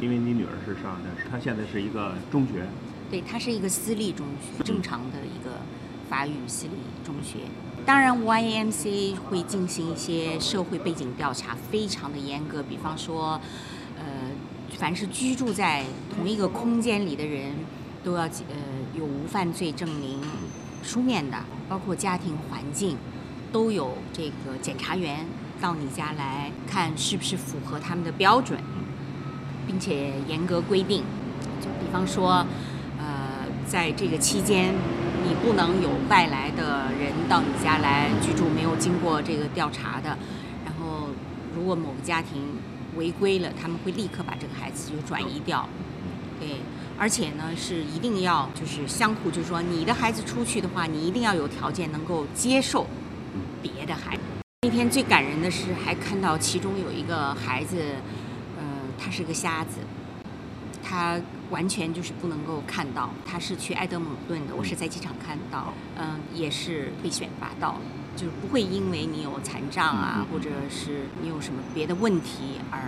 因为你女儿是上的，她现在是一个中学，对，她是一个私立中学，正常的一个法语私立中学。当然，YMCA 会进行一些社会背景调查，非常的严格。比方说，呃，凡是居住在同一个空间里的人，都要呃有无犯罪证明，书面的，包括家庭环境，都有这个检察员到你家来看是不是符合他们的标准，并且严格规定。就比方说，呃，在这个期间，你不能有外来的人到你家来居住，没有经过这个调查的。然后，如果某个家庭违规了，他们会立刻把这个孩子就转移掉。对，而且呢是一定要就是相互，就是说你的孩子出去的话，你一定要有条件能够接受别的孩子。那天最感人的是，还看到其中有一个孩子，呃，他是个瞎子，他完全就是不能够看到。他是去埃德蒙顿的，我是在机场看到，嗯、也是被选拔到了，就是不会因为你有残障啊，或者是你有什么别的问题而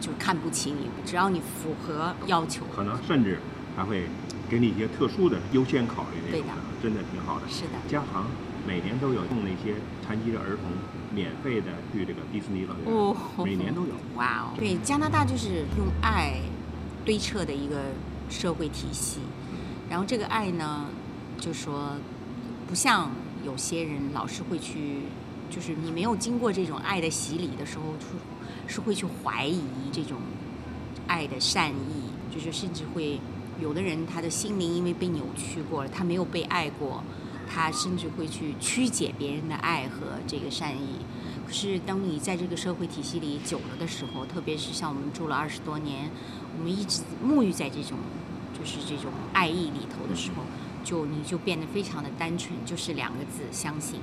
就看不起你，只要你符合要求，可能甚至还会给你一些特殊的优先考虑那对的种的，真的挺好的。是的。加航每年都有送那些残疾的儿童免费的去这个迪士尼乐园，哦，每年都有。哇哦！对，加拿大就是用爱堆砌的一个社会体系，然后这个爱呢，就说不像有些人老是会去，就是你没有经过这种爱的洗礼的时候，是是会去怀疑这种爱的善意，就是甚至会有的人他的心灵因为被扭曲过了，他没有被爱过，他甚至会去曲解别人的爱和这个善意。可是当你在这个社会体系里久了的时候，特别是像我们住了二十多年，我们一直沐浴在这种就是这种爱意里头的时候，就你就变得非常的单纯，就是两个字：相信。